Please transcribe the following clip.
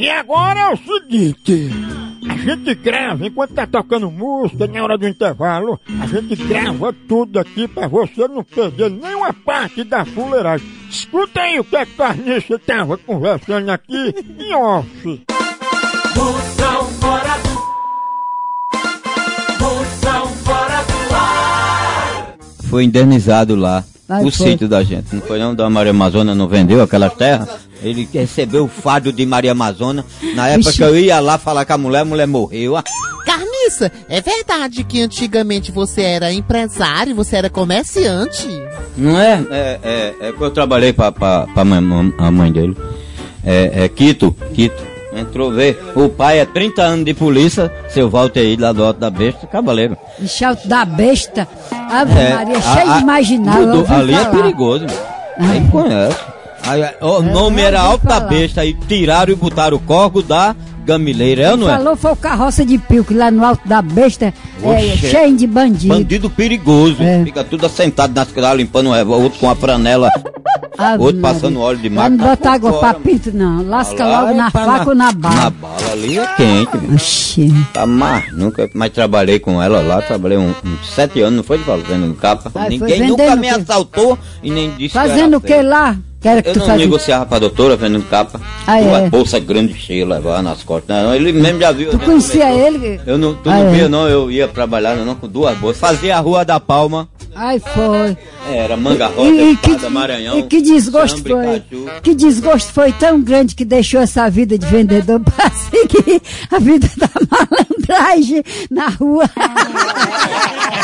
E agora é o seguinte. A gente grava, enquanto tá tocando música, na hora do intervalo, a gente grava tudo aqui pra você não perder nenhuma parte da fuleiragem. Escuta aí o que a Carniça tava conversando aqui em off. Moção fora do. Moção fora do ar. Foi indenizado lá. Ai, o foi. sítio da gente. Não foi não? Da Maria Amazônia não vendeu aquelas terras? Ele recebeu o fardo de Maria Amazônia. Na época que eu ia lá falar com a mulher, a mulher morreu. Ah, Carniça, é verdade que antigamente você era empresário, você era comerciante? Não é? É, é, é que eu trabalhei pra, pra, pra mãe- a mãe dele. É, é Quito, Quito. Entrou ver. O pai é 30 anos de polícia, seu Walter aí lá do Alto da Besta, cavaleiro. Ixi, alto da besta. Ave É, Maria, cheio de marginal. ali é falar. perigoso, meu. Quem conhece? Aí, é, o nome era ouvi Alto da falar. Besta, aí tiraram e botaram o corgo da gamileira, é ou não é? Falou foi o carroça de pio, que lá no alto da besta é cheio de bandido. Bandido perigoso, É. fica tudo assentado nas calças, limpando o revólver, outro com a franela, Outro passando óleo de Lá maca. não bota água Fora, pra pinto, não. Lasca Lá logo na faca ou na bala. Na bala ali é quente, meu. Oxi. Tá mais, nunca mais trabalhei com ela lá, trabalhei uns um, uns sete anos, não foi de falar, vendendo capa. Vai, Ninguém nunca me o assaltou e nem disse Fazendo o que que era feio. lá? Que era que Eu tu não fazia? negociava pra doutora vendendo capa. Ah, Uma é? bolsa grande cheia levar nas costas. Não, ele mesmo já viu. Tu conhecia ele? Eu não, tu Ah, não é? via não, eu ia trabalhar não, com duas bolsas. Fazia a Rua da Palma, Ai, foi. era Manga Rosa, E, e que, Maranhão. e que desgosto Sambre, foi? Caju. Que desgosto foi tão grande que deixou essa vida de vendedor pra seguir a vida da malandragem na rua.